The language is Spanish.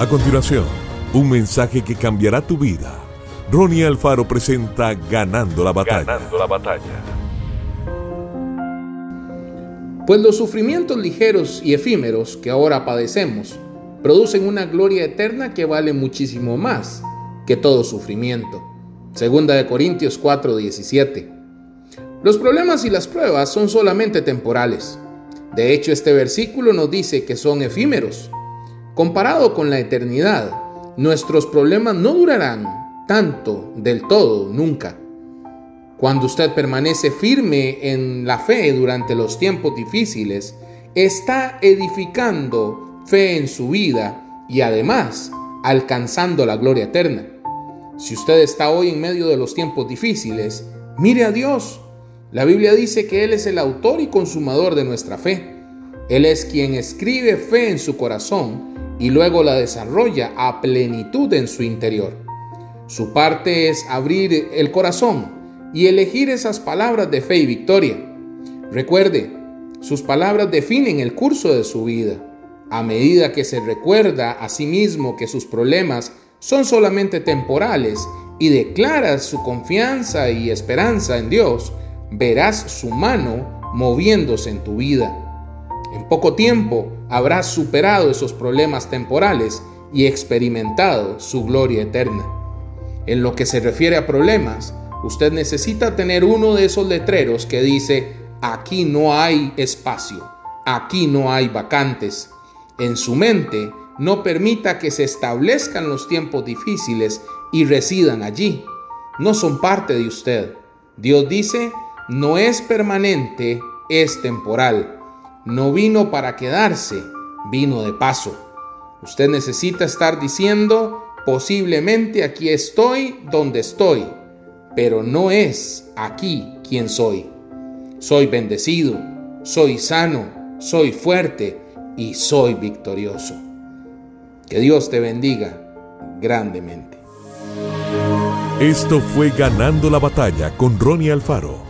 A continuación, un mensaje que cambiará tu vida. Ronnie Alfaro presenta Ganando la batalla. Ganando la batalla. Pues los sufrimientos ligeros y efímeros que ahora padecemos producen una gloria eterna que vale muchísimo más que todo sufrimiento. Segunda de Corintios 4:17. Los problemas y las pruebas son solamente temporales. De hecho, este versículo nos dice que son efímeros. Comparado con la eternidad, nuestros problemas no durarán tanto del todo nunca. Cuando usted permanece firme en la fe durante los tiempos difíciles, está edificando fe en su vida y además alcanzando la gloria eterna. Si usted está hoy en medio de los tiempos difíciles, mire a Dios. La Biblia dice que Él es el autor y consumador de nuestra fe. Él es quien escribe fe en su corazón y luego la desarrolla a plenitud en su interior. Su parte es abrir el corazón y elegir esas palabras de fe y victoria. Recuerde, sus palabras definen el curso de su vida. A medida que se recuerda a sí mismo que sus problemas son solamente temporales y declaras su confianza y esperanza en Dios, verás su mano moviéndose en tu vida. En poco tiempo habrás superado esos problemas temporales y experimentado su gloria eterna. En lo que se refiere a problemas, usted necesita tener uno de esos letreros que dice, aquí no hay espacio, aquí no hay vacantes. En su mente, no permita que se establezcan los tiempos difíciles y residan allí. No son parte de usted. Dios dice, no es permanente, es temporal. No vino para quedarse, vino de paso. Usted necesita estar diciendo, posiblemente aquí estoy donde estoy, pero no es aquí quien soy. Soy bendecido, soy sano, soy fuerte y soy victorioso. Que Dios te bendiga grandemente. Esto fue Ganando la Batalla con Ronnie Alfaro.